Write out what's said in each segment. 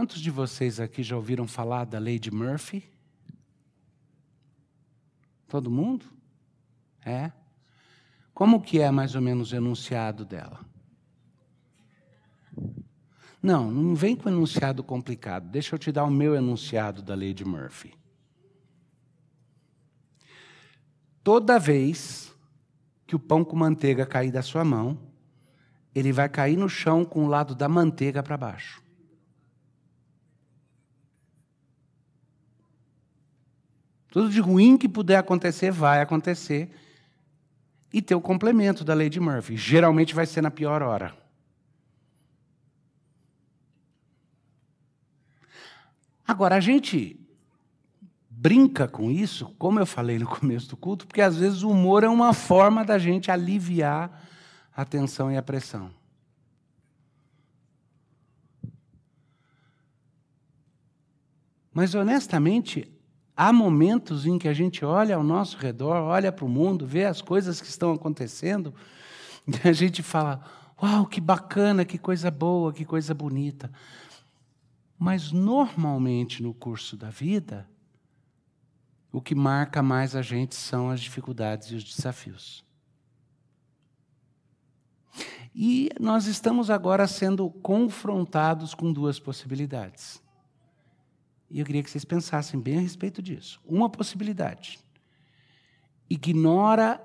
Quantos de vocês aqui já ouviram falar da lei de Murphy? Todo mundo? É? Como que é mais ou menos o enunciado dela? Não, não vem com enunciado complicado. Deixa eu te dar o meu enunciado da lei de Murphy. Toda vez que o pão com manteiga cair da sua mão, ele vai cair no chão com o lado da manteiga para baixo. Tudo de ruim que puder acontecer, vai acontecer. E tem o complemento da lei de Murphy. Geralmente vai ser na pior hora. Agora, a gente brinca com isso, como eu falei no começo do culto, porque às vezes o humor é uma forma da gente aliviar a tensão e a pressão. Mas honestamente, Há momentos em que a gente olha ao nosso redor, olha para o mundo, vê as coisas que estão acontecendo, e a gente fala: Uau, que bacana, que coisa boa, que coisa bonita. Mas normalmente no curso da vida, o que marca mais a gente são as dificuldades e os desafios. E nós estamos agora sendo confrontados com duas possibilidades. E eu queria que vocês pensassem bem a respeito disso. Uma possibilidade: ignora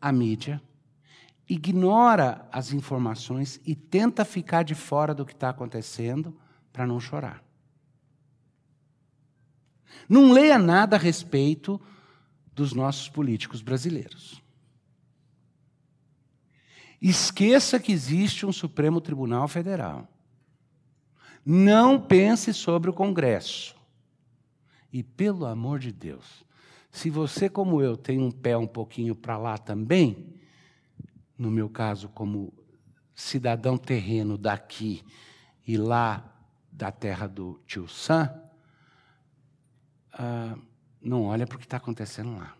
a mídia, ignora as informações e tenta ficar de fora do que está acontecendo para não chorar. Não leia nada a respeito dos nossos políticos brasileiros. Esqueça que existe um Supremo Tribunal Federal. Não pense sobre o Congresso. E pelo amor de Deus, se você, como eu, tem um pé um pouquinho para lá também, no meu caso, como cidadão terreno daqui e lá da terra do tio Sam, ah, não olha para o que está acontecendo lá.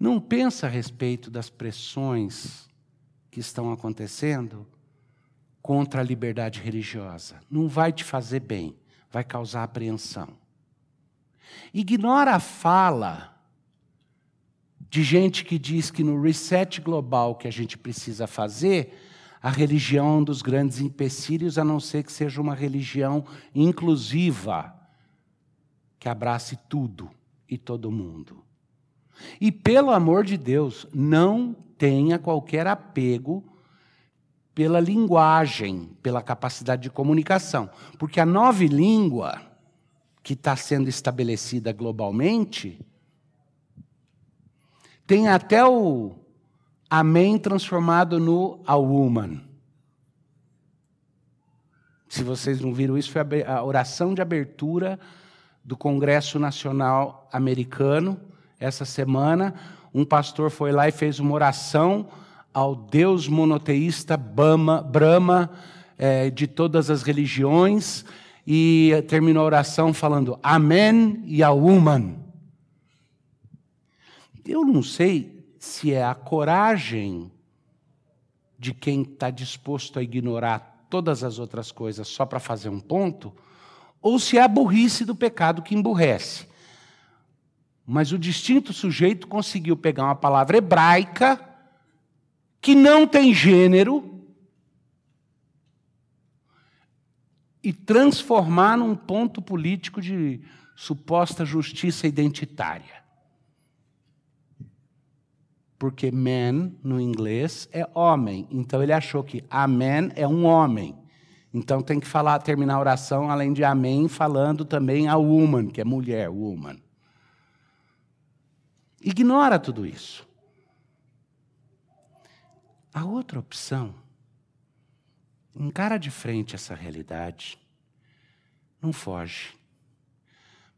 Não pensa a respeito das pressões que estão acontecendo contra a liberdade religiosa. Não vai te fazer bem, vai causar apreensão. Ignora a fala de gente que diz que no reset global que a gente precisa fazer, a religião é um dos grandes empecilhos, a não ser que seja uma religião inclusiva, que abrace tudo e todo mundo. E pelo amor de Deus, não tenha qualquer apego pela linguagem, pela capacidade de comunicação. Porque a nova língua que está sendo estabelecida globalmente tem até o amém transformado no a woman. Se vocês não viram isso, foi a oração de abertura do Congresso Nacional Americano essa semana. Um pastor foi lá e fez uma oração ao Deus monoteísta Bama, Brahma, é, de todas as religiões, e terminou a oração falando Amém e a Woman. Eu não sei se é a coragem de quem está disposto a ignorar todas as outras coisas só para fazer um ponto, ou se é a burrice do pecado que emburrece. Mas o distinto sujeito conseguiu pegar uma palavra hebraica que não tem gênero e transformar num ponto político de suposta justiça identitária. Porque man, no inglês, é homem. Então ele achou que amen é um homem. Então tem que falar, terminar a oração, além de amém, falando também a woman, que é mulher, woman. Ignora tudo isso. A outra opção, encara de frente essa realidade, não foge.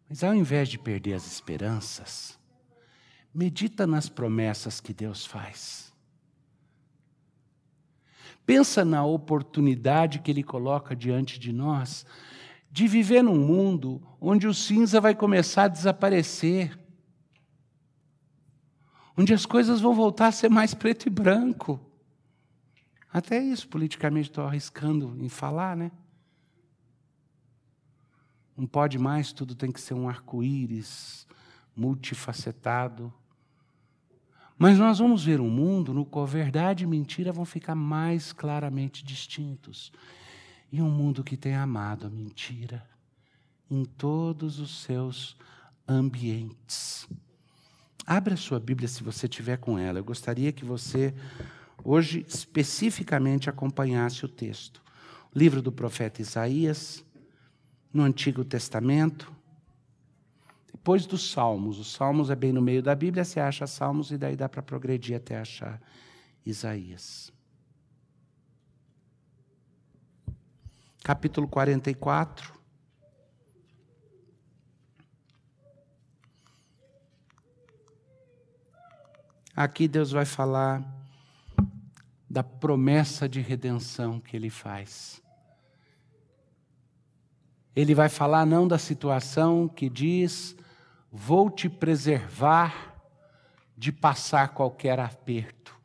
Mas ao invés de perder as esperanças, medita nas promessas que Deus faz. Pensa na oportunidade que Ele coloca diante de nós de viver num mundo onde o cinza vai começar a desaparecer, onde as coisas vão voltar a ser mais preto e branco. Até isso, politicamente, estou arriscando em falar, né? Não pode mais, tudo tem que ser um arco-íris multifacetado. Mas nós vamos ver um mundo no qual verdade e mentira vão ficar mais claramente distintos. E um mundo que tem amado a mentira em todos os seus ambientes. Abra sua Bíblia se você tiver com ela. Eu gostaria que você hoje especificamente acompanhasse o texto. O livro do profeta Isaías, no Antigo Testamento, depois dos Salmos. Os Salmos é bem no meio da Bíblia, você acha Salmos e daí dá para progredir até achar Isaías. Capítulo 44. Aqui Deus vai falar da promessa de redenção que ele faz. Ele vai falar não da situação que diz vou te preservar de passar qualquer aperto,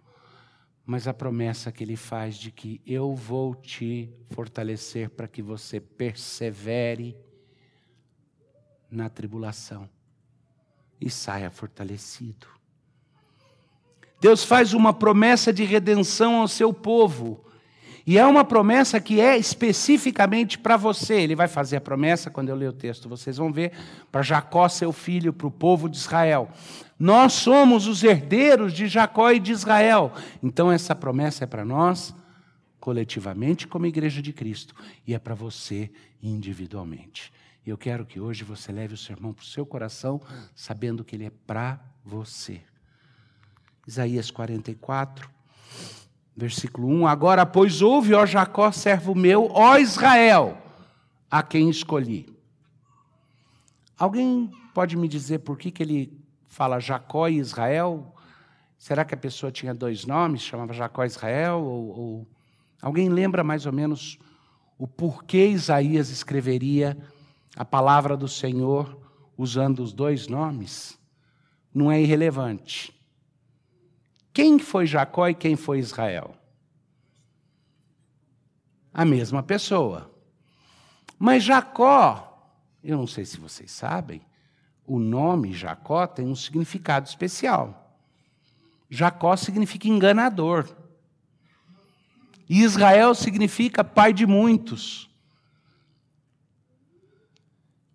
mas a promessa que ele faz de que eu vou te fortalecer para que você persevere na tribulação e saia fortalecido. Deus faz uma promessa de redenção ao seu povo. E é uma promessa que é especificamente para você. Ele vai fazer a promessa, quando eu ler o texto, vocês vão ver, para Jacó, seu filho, para o povo de Israel. Nós somos os herdeiros de Jacó e de Israel. Então, essa promessa é para nós, coletivamente, como igreja de Cristo, e é para você individualmente. E eu quero que hoje você leve o sermão para o seu coração, sabendo que ele é para você. Isaías 44, Versículo 1: Agora, pois, ouve, ó Jacó, servo meu, ó Israel, a quem escolhi. Alguém pode me dizer por que, que ele fala Jacó e Israel? Será que a pessoa tinha dois nomes, chamava Jacó e Israel? Ou, ou... Alguém lembra mais ou menos o porquê Isaías escreveria a palavra do Senhor usando os dois nomes? Não é irrelevante. Quem foi Jacó e quem foi Israel? A mesma pessoa. Mas Jacó, eu não sei se vocês sabem, o nome Jacó tem um significado especial. Jacó significa enganador. E Israel significa pai de muitos.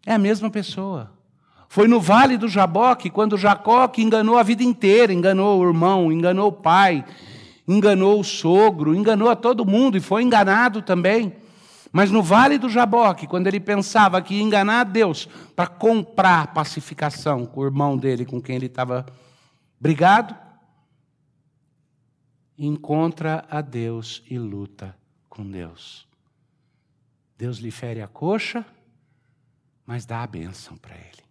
É a mesma pessoa. Foi no vale do Jaboque, quando Jacó que enganou a vida inteira, enganou o irmão, enganou o pai, enganou o sogro, enganou a todo mundo e foi enganado também. Mas no vale do Jaboque, quando ele pensava que ia enganar Deus para comprar pacificação com o irmão dele, com quem ele estava brigado, encontra a Deus e luta com Deus. Deus lhe fere a coxa, mas dá a bênção para ele.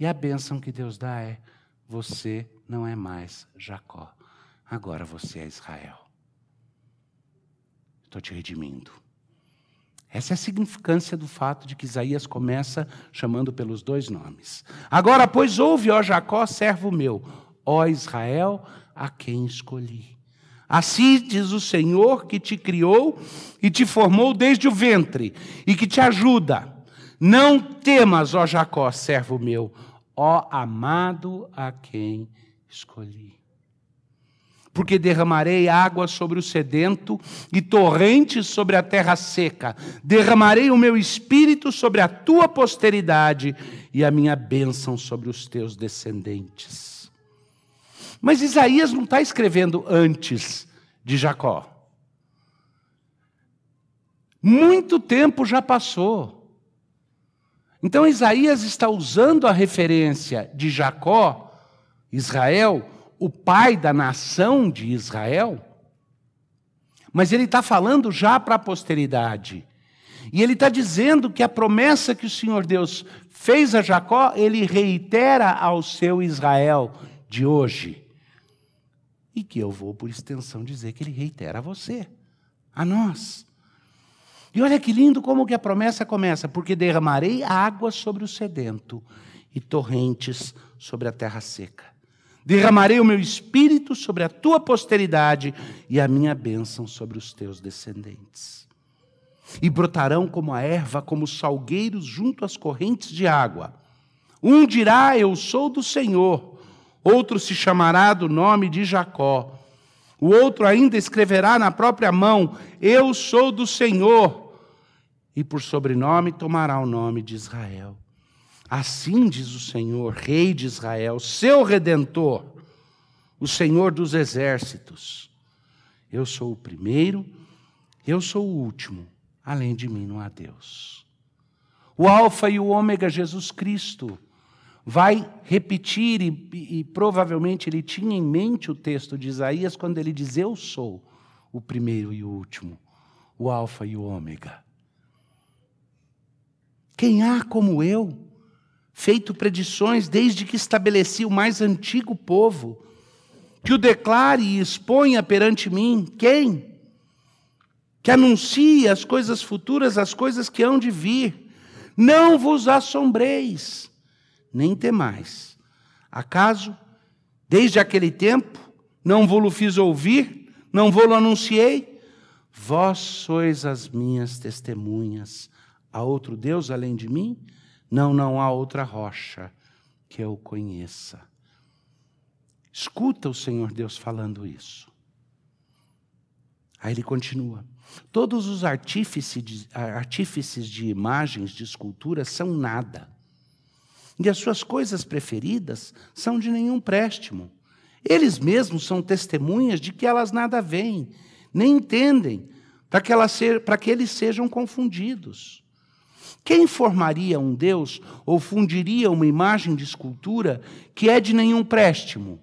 E a bênção que Deus dá é: você não é mais Jacó, agora você é Israel. Estou te redimindo. Essa é a significância do fato de que Isaías começa chamando pelos dois nomes. Agora, pois, ouve, ó Jacó, servo meu, ó Israel, a quem escolhi. Assim diz o Senhor que te criou e te formou desde o ventre e que te ajuda. Não temas, ó Jacó, servo meu, ó amado a quem escolhi. Porque derramarei água sobre o sedento e torrentes sobre a terra seca. Derramarei o meu espírito sobre a tua posteridade e a minha bênção sobre os teus descendentes. Mas Isaías não está escrevendo antes de Jacó. Muito tempo já passou. Então Isaías está usando a referência de Jacó, Israel, o pai da nação de Israel, mas ele está falando já para a posteridade. E ele está dizendo que a promessa que o Senhor Deus fez a Jacó, ele reitera ao seu Israel de hoje. E que eu vou, por extensão, dizer que ele reitera a você, a nós. E olha que lindo como que a promessa começa, porque derramarei água sobre o sedento e torrentes sobre a terra seca. Derramarei o meu espírito sobre a tua posteridade e a minha bênção sobre os teus descendentes. e brotarão como a erva, como salgueiros junto às correntes de água. Um dirá: Eu sou do Senhor, outro se chamará do nome de Jacó. O outro ainda escreverá na própria mão: Eu sou do Senhor, e por sobrenome tomará o nome de Israel. Assim diz o Senhor, Rei de Israel, seu redentor, o Senhor dos exércitos. Eu sou o primeiro, eu sou o último, além de mim não há Deus. O Alfa e o Ômega, Jesus Cristo, vai repetir, e, e, provavelmente ele tinha em mente o texto de Isaías quando ele diz: Eu sou o primeiro e o último, o Alfa e o Ômega. Quem há como eu, feito predições desde que estabeleci o mais antigo povo, que o declare e exponha perante mim? Quem? Que anuncie as coisas futuras, as coisas que hão de vir. Não vos assombreis nem temais. Acaso, desde aquele tempo, não vou-lo fiz ouvir, não vou-lo anunciei? Vós sois as minhas testemunhas. Há outro Deus além de mim? Não, não há outra rocha que eu conheça. Escuta o Senhor Deus falando isso. Aí ele continua: Todos os artífices de, artífices de imagens, de esculturas, são nada e as suas coisas preferidas são de nenhum préstimo. Eles mesmos são testemunhas de que elas nada veem, nem entendem, para que, ser, para que eles sejam confundidos. Quem formaria um Deus ou fundiria uma imagem de escultura que é de nenhum préstimo?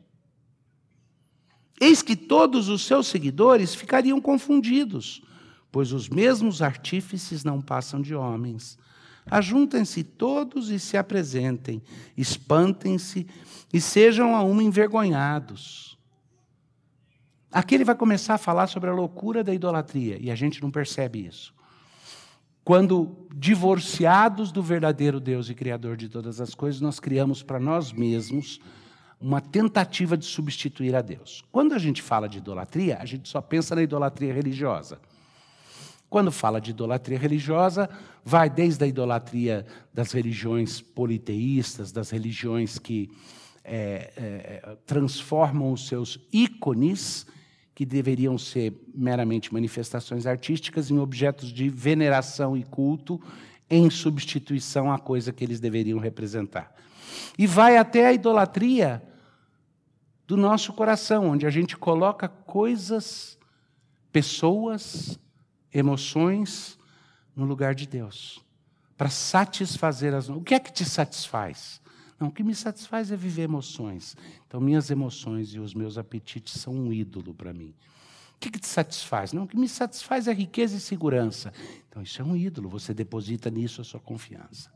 Eis que todos os seus seguidores ficariam confundidos, pois os mesmos artífices não passam de homens, Ajuntem-se todos e se apresentem, espantem-se e sejam a uma envergonhados. Aqui ele vai começar a falar sobre a loucura da idolatria, e a gente não percebe isso. Quando divorciados do verdadeiro Deus e Criador de todas as coisas, nós criamos para nós mesmos uma tentativa de substituir a Deus. Quando a gente fala de idolatria, a gente só pensa na idolatria religiosa. Quando fala de idolatria religiosa, vai desde a idolatria das religiões politeístas, das religiões que é, é, transformam os seus ícones, que deveriam ser meramente manifestações artísticas, em objetos de veneração e culto, em substituição à coisa que eles deveriam representar. E vai até a idolatria do nosso coração, onde a gente coloca coisas, pessoas, emoções no lugar de Deus, para satisfazer as. O que é que te satisfaz? Não, o que me satisfaz é viver emoções. Então, minhas emoções e os meus apetites são um ídolo para mim. O que, que te satisfaz? Não, o que me satisfaz é riqueza e segurança. Então, isso é um ídolo, você deposita nisso a sua confiança.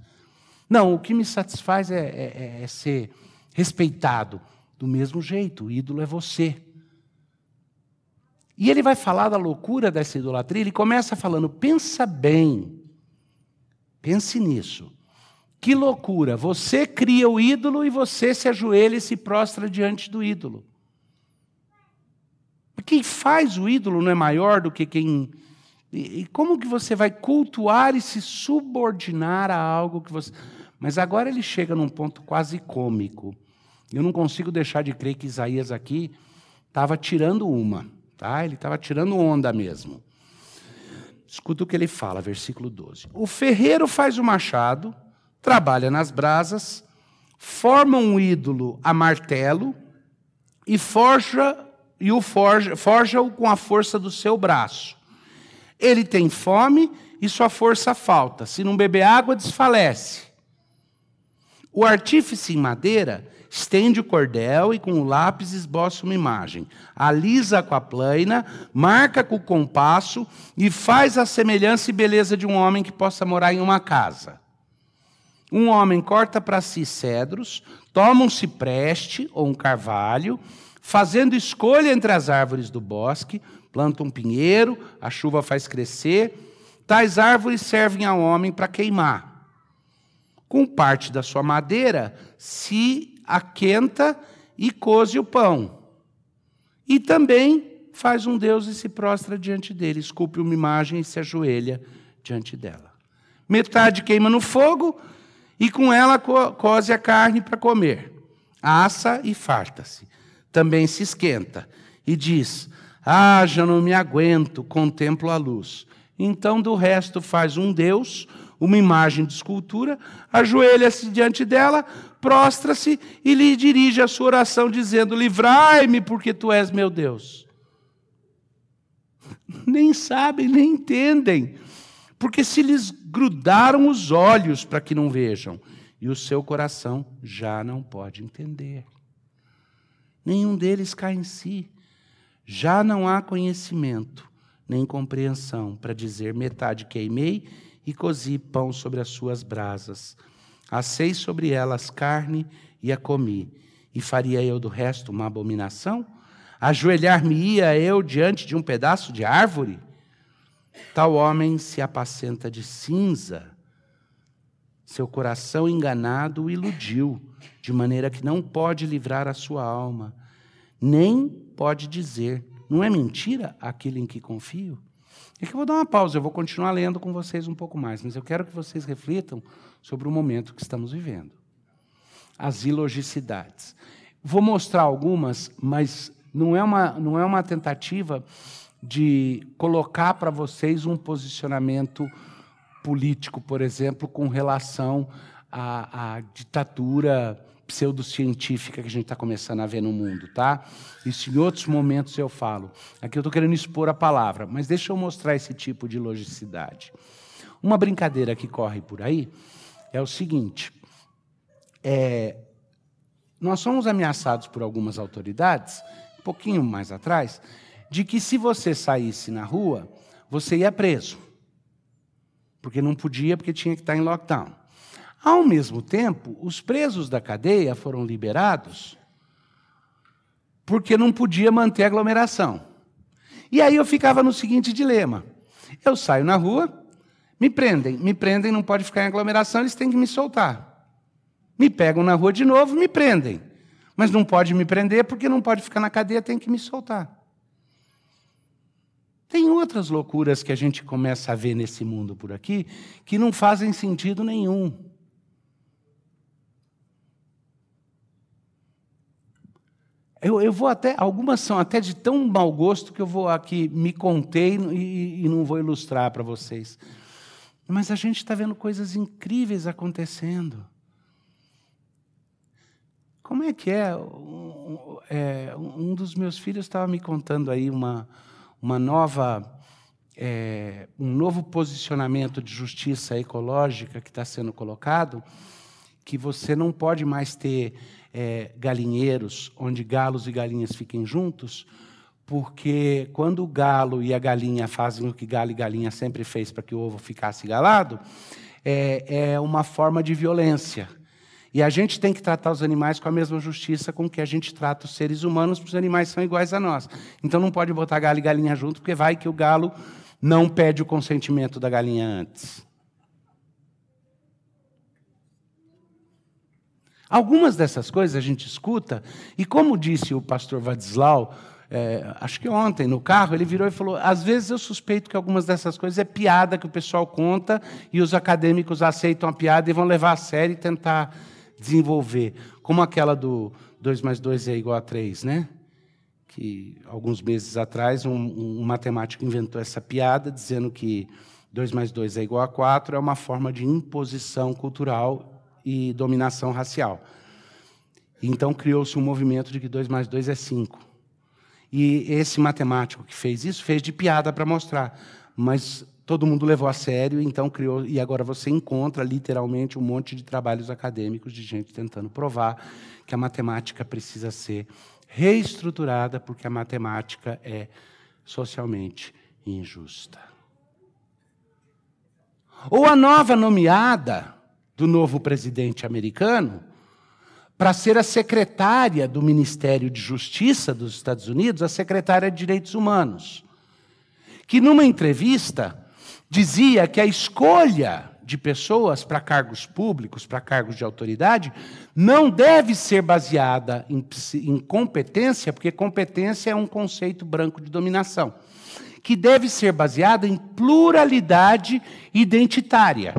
Não, o que me satisfaz é, é, é, é ser respeitado. Do mesmo jeito, o ídolo é você. E ele vai falar da loucura dessa idolatria. Ele começa falando: pensa bem, pense nisso. Que loucura! Você cria o ídolo e você se ajoelha e se prostra diante do ídolo. Quem faz o ídolo não é maior do que quem. E como que você vai cultuar e se subordinar a algo que você. Mas agora ele chega num ponto quase cômico. Eu não consigo deixar de crer que Isaías aqui estava tirando uma. Tá? Ele estava tirando onda mesmo. Escuta o que ele fala, versículo 12. O ferreiro faz o machado, trabalha nas brasas, forma um ídolo a martelo e forja e o forja, forja-o com a força do seu braço. Ele tem fome e sua força falta. Se não beber água, desfalece. O artífice em madeira estende o cordel e com o lápis esboça uma imagem. Alisa com a plaina, marca com o compasso e faz a semelhança e beleza de um homem que possa morar em uma casa. Um homem corta para si cedros, toma um cipreste ou um carvalho, fazendo escolha entre as árvores do bosque, planta um pinheiro, a chuva faz crescer. Tais árvores servem ao homem para queimar. Com parte da sua madeira se aquenta e coze o pão. E também faz um Deus e se prostra diante dele, esculpe uma imagem e se ajoelha diante dela. Metade queima no fogo e com ela co cose a carne para comer. Assa e farta-se. Também se esquenta e diz: Ah, já não me aguento, contemplo a luz. Então do resto faz um Deus, uma imagem de escultura, ajoelha-se diante dela, prostra-se e lhe dirige a sua oração, dizendo: Livrai-me, porque tu és meu Deus. Nem sabem, nem entendem, porque se lhes grudaram os olhos para que não vejam, e o seu coração já não pode entender. Nenhum deles cai em si. Já não há conhecimento nem compreensão para dizer metade queimei e cozi pão sobre as suas brasas. Assei sobre elas carne e a comi. E faria eu do resto uma abominação? Ajoelhar-me-ia eu diante de um pedaço de árvore? Tal homem se apacenta de cinza. Seu coração enganado o iludiu, de maneira que não pode livrar a sua alma, nem pode dizer: Não é mentira aquilo em que confio? É que eu vou dar uma pausa, eu vou continuar lendo com vocês um pouco mais, mas eu quero que vocês reflitam sobre o momento que estamos vivendo. As ilogicidades. Vou mostrar algumas, mas não é uma, não é uma tentativa de colocar para vocês um posicionamento político, por exemplo, com relação à, à ditadura pseudocientífica que a gente está começando a ver no mundo, tá? Isso em outros momentos eu falo. Aqui eu estou querendo expor a palavra, mas deixa eu mostrar esse tipo de logicidade. Uma brincadeira que corre por aí é o seguinte: é, nós somos ameaçados por algumas autoridades, um pouquinho mais atrás, de que se você saísse na rua, você ia preso. Porque não podia, porque tinha que estar em lockdown. Ao mesmo tempo, os presos da cadeia foram liberados porque não podia manter aglomeração. E aí eu ficava no seguinte dilema: eu saio na rua, me prendem, me prendem, não pode ficar em aglomeração, eles têm que me soltar. Me pegam na rua de novo, me prendem. Mas não pode me prender porque não pode ficar na cadeia, tem que me soltar. Tem outras loucuras que a gente começa a ver nesse mundo por aqui que não fazem sentido nenhum. Eu, eu, vou até, algumas são até de tão mau gosto que eu vou aqui me contei e, e não vou ilustrar para vocês. Mas a gente está vendo coisas incríveis acontecendo. Como é que é? Um, é, um dos meus filhos estava me contando aí uma, uma nova, é, um novo posicionamento de justiça ecológica que está sendo colocado, que você não pode mais ter é, galinheiros onde galos e galinhas fiquem juntos, porque quando o galo e a galinha fazem o que galo e galinha sempre fez para que o ovo ficasse galado, é, é uma forma de violência. E a gente tem que tratar os animais com a mesma justiça com que a gente trata os seres humanos, porque os animais são iguais a nós. Então não pode botar galo e galinha junto, porque vai que o galo não pede o consentimento da galinha antes. Algumas dessas coisas a gente escuta, e como disse o pastor Vadislau, é, acho que ontem no carro, ele virou e falou: às vezes eu suspeito que algumas dessas coisas é piada que o pessoal conta e os acadêmicos aceitam a piada e vão levar a sério e tentar desenvolver. Como aquela do 2 mais 2 é igual a 3, né? Que alguns meses atrás um, um matemático inventou essa piada dizendo que 2 mais 2 é igual a 4 é uma forma de imposição cultural e dominação racial. Então criou-se um movimento de que 2 mais 2 é 5. E esse matemático que fez isso fez de piada para mostrar, mas todo mundo levou a sério, então criou e agora você encontra literalmente um monte de trabalhos acadêmicos de gente tentando provar que a matemática precisa ser reestruturada porque a matemática é socialmente injusta. Ou a nova nomeada do novo presidente americano para ser a secretária do Ministério de Justiça dos Estados Unidos, a secretária de Direitos Humanos, que numa entrevista dizia que a escolha de pessoas para cargos públicos, para cargos de autoridade, não deve ser baseada em, em competência, porque competência é um conceito branco de dominação que deve ser baseada em pluralidade identitária.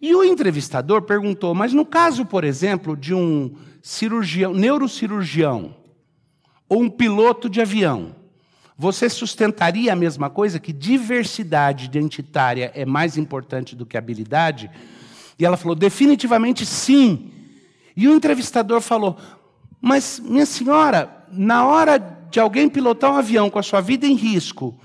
E o entrevistador perguntou: mas no caso, por exemplo, de um cirurgião, neurocirurgião ou um piloto de avião, você sustentaria a mesma coisa que diversidade identitária é mais importante do que habilidade? E ela falou: definitivamente sim. E o entrevistador falou: mas minha senhora, na hora de alguém pilotar um avião com a sua vida em risco,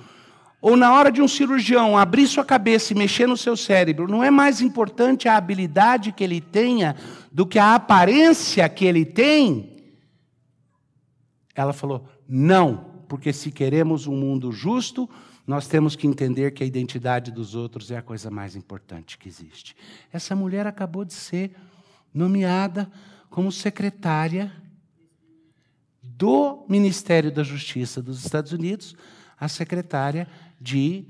ou na hora de um cirurgião abrir sua cabeça e mexer no seu cérebro, não é mais importante a habilidade que ele tenha do que a aparência que ele tem? Ela falou: não, porque se queremos um mundo justo, nós temos que entender que a identidade dos outros é a coisa mais importante que existe. Essa mulher acabou de ser nomeada como secretária do Ministério da Justiça dos Estados Unidos, a secretária de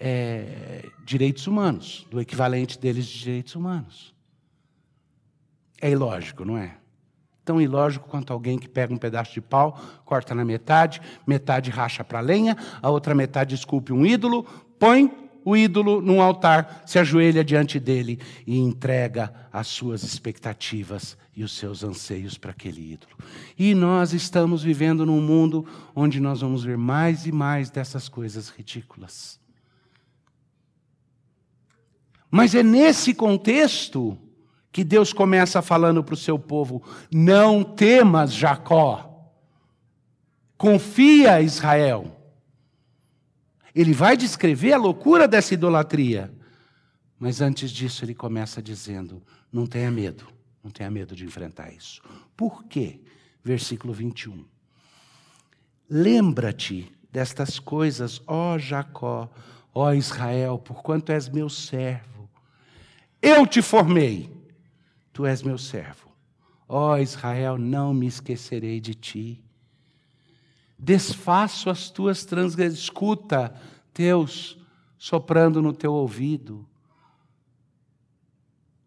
é, direitos humanos, do equivalente deles de direitos humanos. É ilógico, não é? Tão ilógico quanto alguém que pega um pedaço de pau, corta na metade, metade racha para lenha, a outra metade esculpe um ídolo, põe o ídolo num altar, se ajoelha diante dele e entrega as suas expectativas e os seus anseios para aquele ídolo. E nós estamos vivendo num mundo onde nós vamos ver mais e mais dessas coisas ridículas. Mas é nesse contexto que Deus começa falando para o seu povo: não temas, Jacó, confia, Israel. Ele vai descrever a loucura dessa idolatria. Mas antes disso, ele começa dizendo: não tenha medo, não tenha medo de enfrentar isso. Por quê? Versículo 21. Lembra-te destas coisas, ó Jacó, ó Israel, porquanto és meu servo. Eu te formei, tu és meu servo. Ó Israel, não me esquecerei de ti desfaço as tuas transgressões. Escuta Deus soprando no teu ouvido.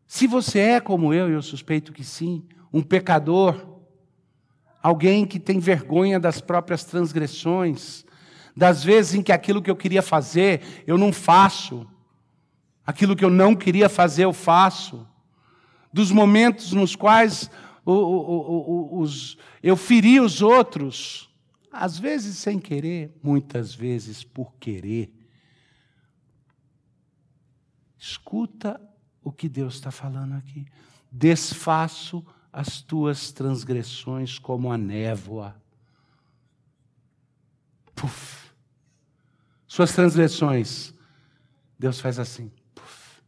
Se você é como eu, e eu suspeito que sim, um pecador, alguém que tem vergonha das próprias transgressões, das vezes em que aquilo que eu queria fazer eu não faço, aquilo que eu não queria fazer eu faço, dos momentos nos quais os, eu feri os outros, às vezes sem querer, muitas vezes por querer. Escuta o que Deus está falando aqui. Desfaço as tuas transgressões como a névoa. Puf. Suas transgressões. Deus faz assim. Puf.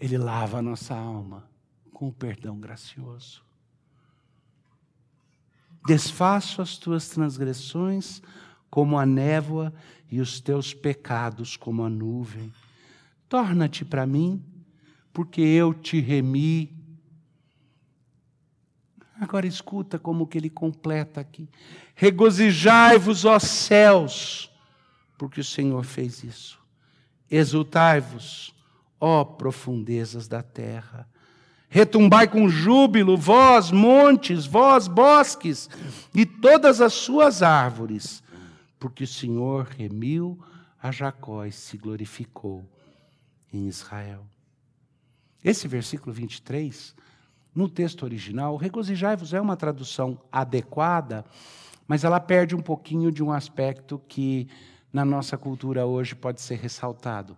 Ele lava a nossa alma com o perdão gracioso. Desfaço as tuas transgressões como a névoa e os teus pecados como a nuvem. Torna-te para mim, porque eu te remi. Agora escuta como que ele completa aqui. Regozijai-vos, ó céus, porque o Senhor fez isso. Exultai-vos, ó profundezas da terra. Retumbai com júbilo, vós, montes, vós, bosques, e todas as suas árvores, porque o Senhor remiu a Jacó e se glorificou em Israel. Esse versículo 23, no texto original, regozijai-vos é uma tradução adequada, mas ela perde um pouquinho de um aspecto que na nossa cultura hoje pode ser ressaltado.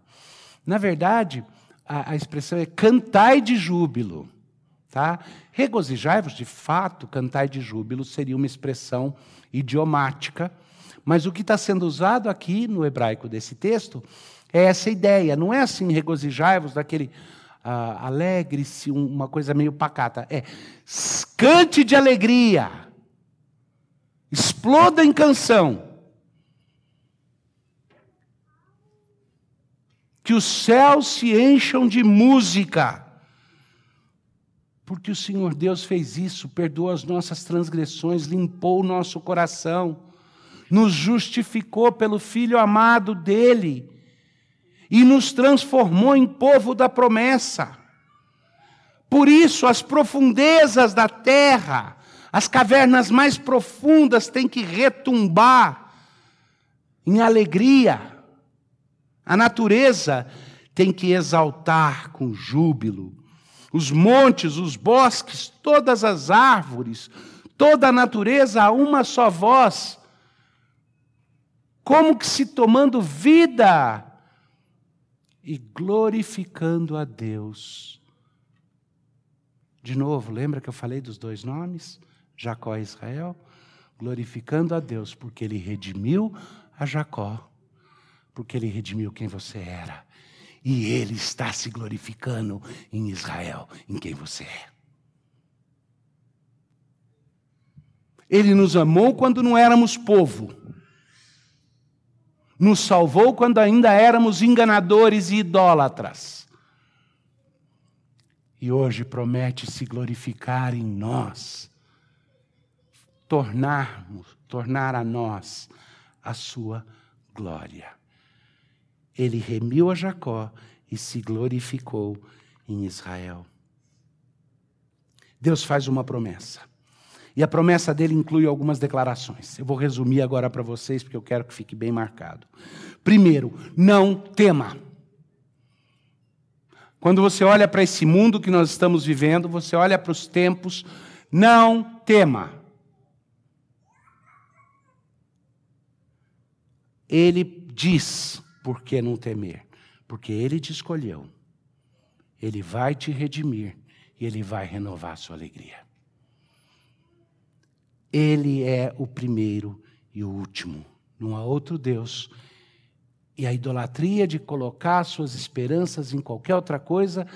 Na verdade, a, a expressão é cantai de júbilo. Tá? Regozijai-vos, de fato, cantai de júbilo seria uma expressão idiomática, mas o que está sendo usado aqui no hebraico desse texto é essa ideia. Não é assim, regozijai-vos, daquele uh, alegre-se, uma coisa meio pacata. É cante de alegria, exploda em canção. Que os céus se encham de música. Porque o Senhor Deus fez isso, perdoou as nossas transgressões, limpou o nosso coração, nos justificou pelo Filho amado dele e nos transformou em povo da promessa. Por isso, as profundezas da terra, As cavernas mais profundas têm que retumbar em alegria. A natureza tem que exaltar com júbilo. Os montes, os bosques, todas as árvores, toda a natureza a uma só voz, como que se tomando vida e glorificando a Deus. De novo, lembra que eu falei dos dois nomes? Jacó e Israel? Glorificando a Deus, porque Ele redimiu a Jacó, porque Ele redimiu quem você era. E Ele está se glorificando em Israel, em quem você é. Ele nos amou quando não éramos povo. Nos salvou quando ainda éramos enganadores e idólatras. E hoje promete se glorificar em nós, tornarmos, tornar a nós a sua glória. Ele remiu a Jacó e se glorificou em Israel. Deus faz uma promessa. E a promessa dele inclui algumas declarações. Eu vou resumir agora para vocês, porque eu quero que fique bem marcado. Primeiro, não tema. Quando você olha para esse mundo que nós estamos vivendo, você olha para os tempos, não tema. Ele diz por que não temer? Porque ele te escolheu. Ele vai te redimir e ele vai renovar a sua alegria. Ele é o primeiro e o último. Não há outro Deus. E a idolatria de colocar suas esperanças em qualquer outra coisa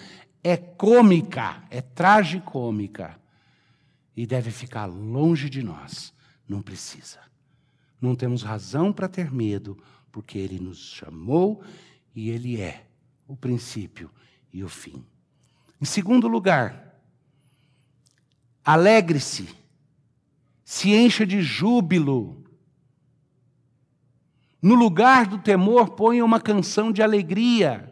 é cômica, é tragicômica. E deve ficar longe de nós. Não precisa. Não temos razão para ter medo, porque Ele nos chamou e Ele é o princípio e o fim. Em segundo lugar, alegre-se se encha de júbilo. No lugar do temor, ponha uma canção de alegria.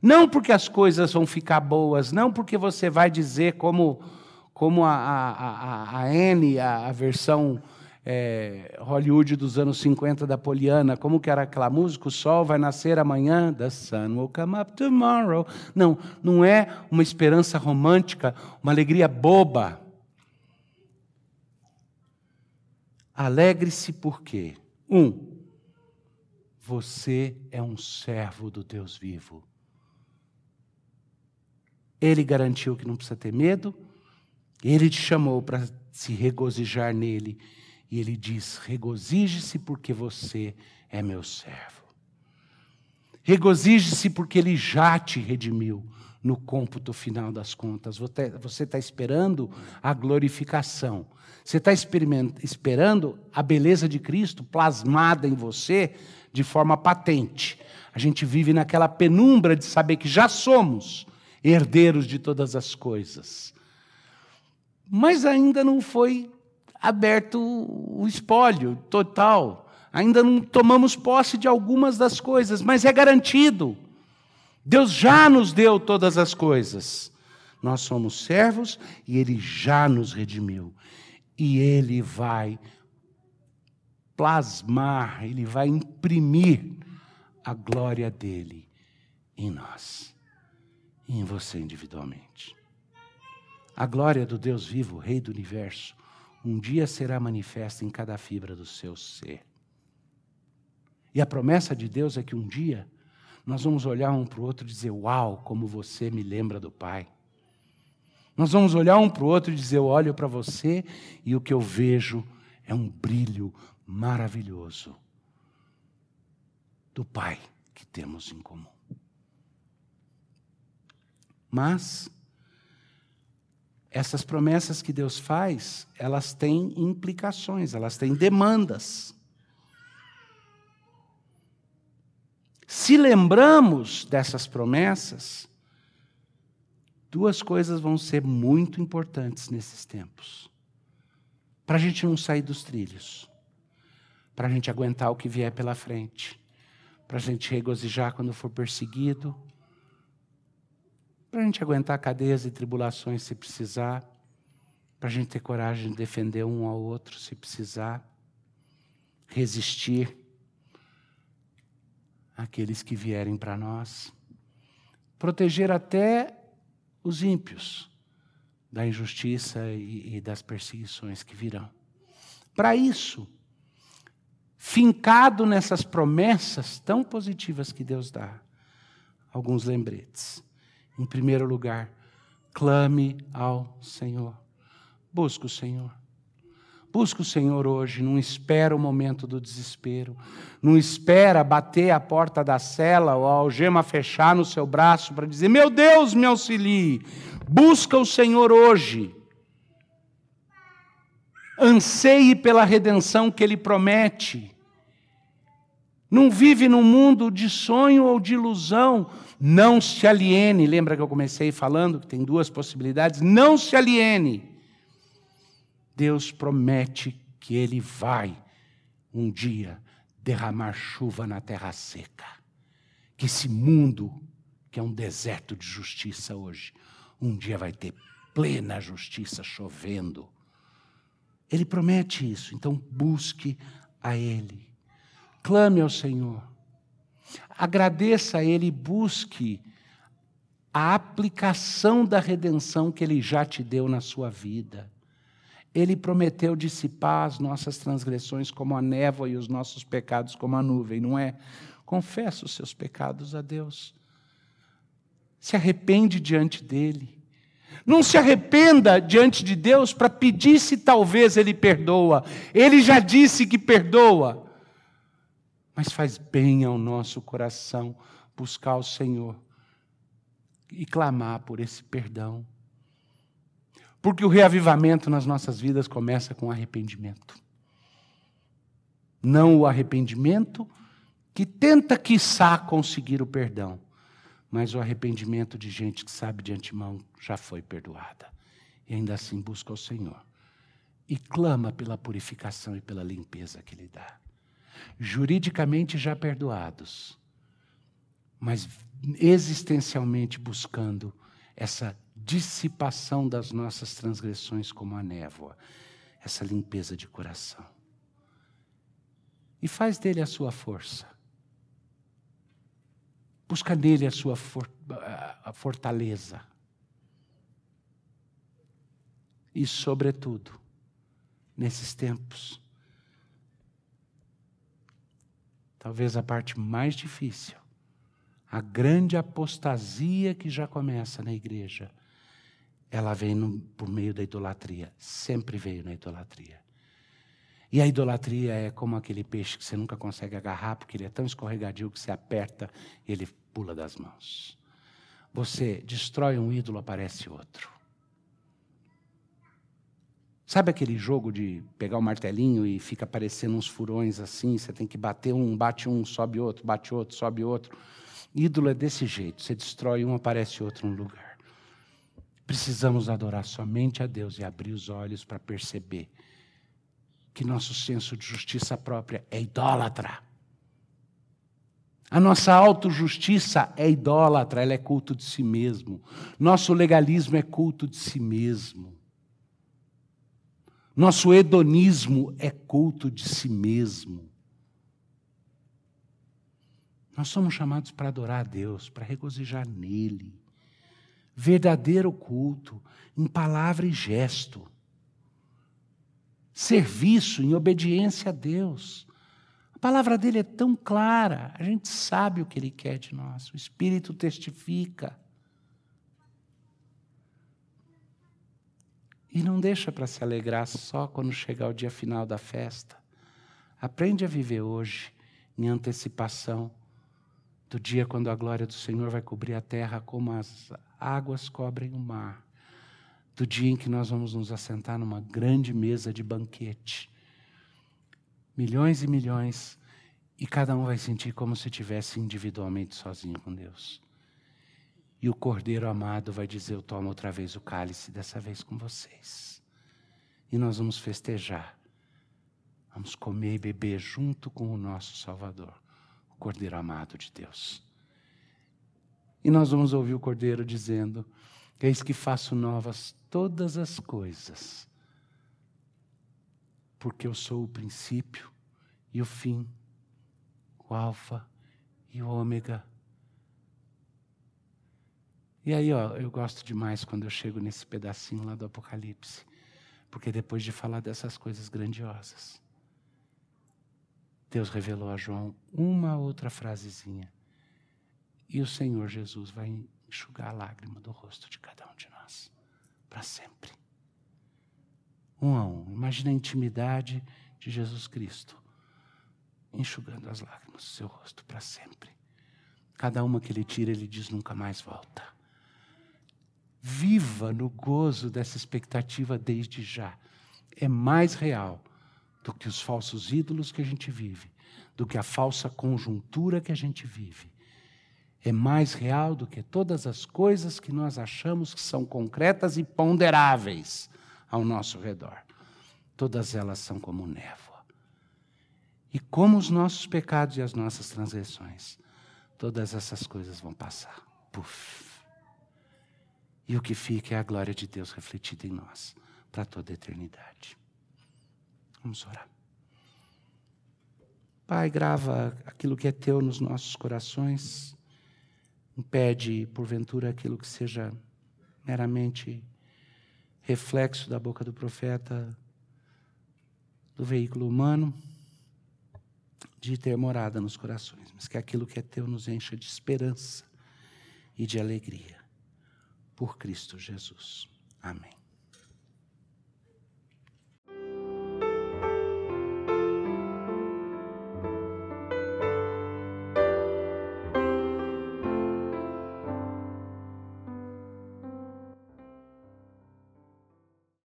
Não porque as coisas vão ficar boas, não porque você vai dizer como, como a, a, a, a Anne, a, a versão é, Hollywood dos anos 50 da Poliana, como que era aquela música? O sol vai nascer amanhã, the sun will come up tomorrow. Não, não é uma esperança romântica, uma alegria boba. Alegre-se porque, um, você é um servo do Deus vivo. Ele garantiu que não precisa ter medo, ele te chamou para se regozijar nele, e ele diz: regozije-se porque você é meu servo. Regozije-se porque ele já te redimiu no cômputo final das contas. Você está esperando a glorificação. Você está esperando a beleza de Cristo plasmada em você de forma patente. A gente vive naquela penumbra de saber que já somos herdeiros de todas as coisas. Mas ainda não foi aberto o espólio total. Ainda não tomamos posse de algumas das coisas, mas é garantido. Deus já nos deu todas as coisas. Nós somos servos e Ele já nos redimiu. E Ele vai plasmar, Ele vai imprimir a glória dele em nós e em você individualmente. A glória do Deus vivo, Rei do universo, um dia será manifesta em cada fibra do seu ser. E a promessa de Deus é que um dia nós vamos olhar um para o outro e dizer: Uau, como você me lembra do Pai. Nós vamos olhar um para o outro e dizer: Eu olho para você e o que eu vejo é um brilho maravilhoso do Pai que temos em comum. Mas, essas promessas que Deus faz, elas têm implicações, elas têm demandas. Se lembramos dessas promessas, duas coisas vão ser muito importantes nesses tempos. Para a gente não sair dos trilhos, para a gente aguentar o que vier pela frente, para a gente regozijar quando for perseguido, para a gente aguentar cadeias e tribulações se precisar, para a gente ter coragem de defender um ao outro se precisar, resistir àqueles que vierem para nós, proteger até os ímpios da injustiça e, e das perseguições que virão. Para isso, fincado nessas promessas tão positivas que Deus dá, alguns lembretes. Em primeiro lugar, clame ao Senhor. Busque o Senhor. Busque o Senhor hoje, não espera o momento do desespero, não espera bater a porta da cela ou a algema fechar no seu braço para dizer: Meu Deus, me auxilie. Busca o Senhor hoje. Anseie pela redenção que Ele promete. Não vive num mundo de sonho ou de ilusão. Não se aliene. Lembra que eu comecei falando que tem duas possibilidades? Não se aliene. Deus promete que Ele vai um dia derramar chuva na terra seca. Que esse mundo, que é um deserto de justiça hoje, um dia vai ter plena justiça chovendo. Ele promete isso, então busque a Ele. Clame ao Senhor. Agradeça a Ele e busque a aplicação da redenção que Ele já te deu na sua vida. Ele prometeu dissipar as nossas transgressões como a névoa e os nossos pecados como a nuvem, não é? Confessa os seus pecados a Deus. Se arrepende diante dele. Não se arrependa diante de Deus para pedir se talvez Ele perdoa. Ele já disse que perdoa. Mas faz bem ao nosso coração buscar o Senhor e clamar por esse perdão. Porque o reavivamento nas nossas vidas começa com arrependimento. Não o arrependimento que tenta, quiçá, conseguir o perdão, mas o arrependimento de gente que sabe de antemão já foi perdoada e ainda assim busca o Senhor e clama pela purificação e pela limpeza que Ele dá. Juridicamente já perdoados, mas existencialmente buscando essa dissipação das nossas transgressões como a névoa, essa limpeza de coração. E faz dele a sua força. Busca nele a sua for a fortaleza. E, sobretudo, nesses tempos, talvez a parte mais difícil, a grande apostasia que já começa na igreja ela vem no, por meio da idolatria. Sempre veio na idolatria. E a idolatria é como aquele peixe que você nunca consegue agarrar, porque ele é tão escorregadio que você aperta e ele pula das mãos. Você destrói um ídolo, aparece outro. Sabe aquele jogo de pegar o martelinho e fica aparecendo uns furões assim? Você tem que bater um, bate um, sobe outro, bate outro, sobe outro. Ídolo é desse jeito: você destrói um, aparece outro no lugar. Precisamos adorar somente a Deus e abrir os olhos para perceber que nosso senso de justiça própria é idólatra. A nossa autojustiça é idólatra, ela é culto de si mesmo. Nosso legalismo é culto de si mesmo. Nosso hedonismo é culto de si mesmo. Nós somos chamados para adorar a Deus, para regozijar nele verdadeiro culto, em palavra e gesto. Serviço em obediência a Deus. A palavra dele é tão clara, a gente sabe o que ele quer de nós, o Espírito testifica. E não deixa para se alegrar só quando chegar o dia final da festa. Aprende a viver hoje em antecipação do dia quando a glória do Senhor vai cobrir a terra como as águas cobrem o mar, do dia em que nós vamos nos assentar numa grande mesa de banquete. Milhões e milhões, e cada um vai sentir como se estivesse individualmente sozinho com Deus. E o Cordeiro amado vai dizer: Eu tomo outra vez o cálice, dessa vez com vocês. E nós vamos festejar. Vamos comer e beber junto com o nosso Salvador, o Cordeiro amado de Deus. E nós vamos ouvir o Cordeiro dizendo: Eis que faço novas todas as coisas. porque eu sou o princípio e o fim, o Alfa e o Ômega. E aí, ó, eu gosto demais quando eu chego nesse pedacinho lá do Apocalipse, porque depois de falar dessas coisas grandiosas, Deus revelou a João uma outra frasezinha. E o Senhor Jesus vai enxugar a lágrima do rosto de cada um de nós, para sempre. Um a um. Imagina a intimidade de Jesus Cristo, enxugando as lágrimas do seu rosto para sempre. Cada uma que ele tira, ele diz: nunca mais volta. Viva no gozo dessa expectativa desde já. É mais real do que os falsos ídolos que a gente vive, do que a falsa conjuntura que a gente vive é mais real do que todas as coisas que nós achamos que são concretas e ponderáveis ao nosso redor. Todas elas são como névoa. E como os nossos pecados e as nossas transgressões, todas essas coisas vão passar. Puf. E o que fica é a glória de Deus refletida em nós para toda a eternidade. Vamos orar. Pai, grava aquilo que é teu nos nossos corações impede, porventura, aquilo que seja meramente reflexo da boca do profeta, do veículo humano, de ter morada nos corações, mas que aquilo que é teu nos encha de esperança e de alegria. Por Cristo Jesus. Amém.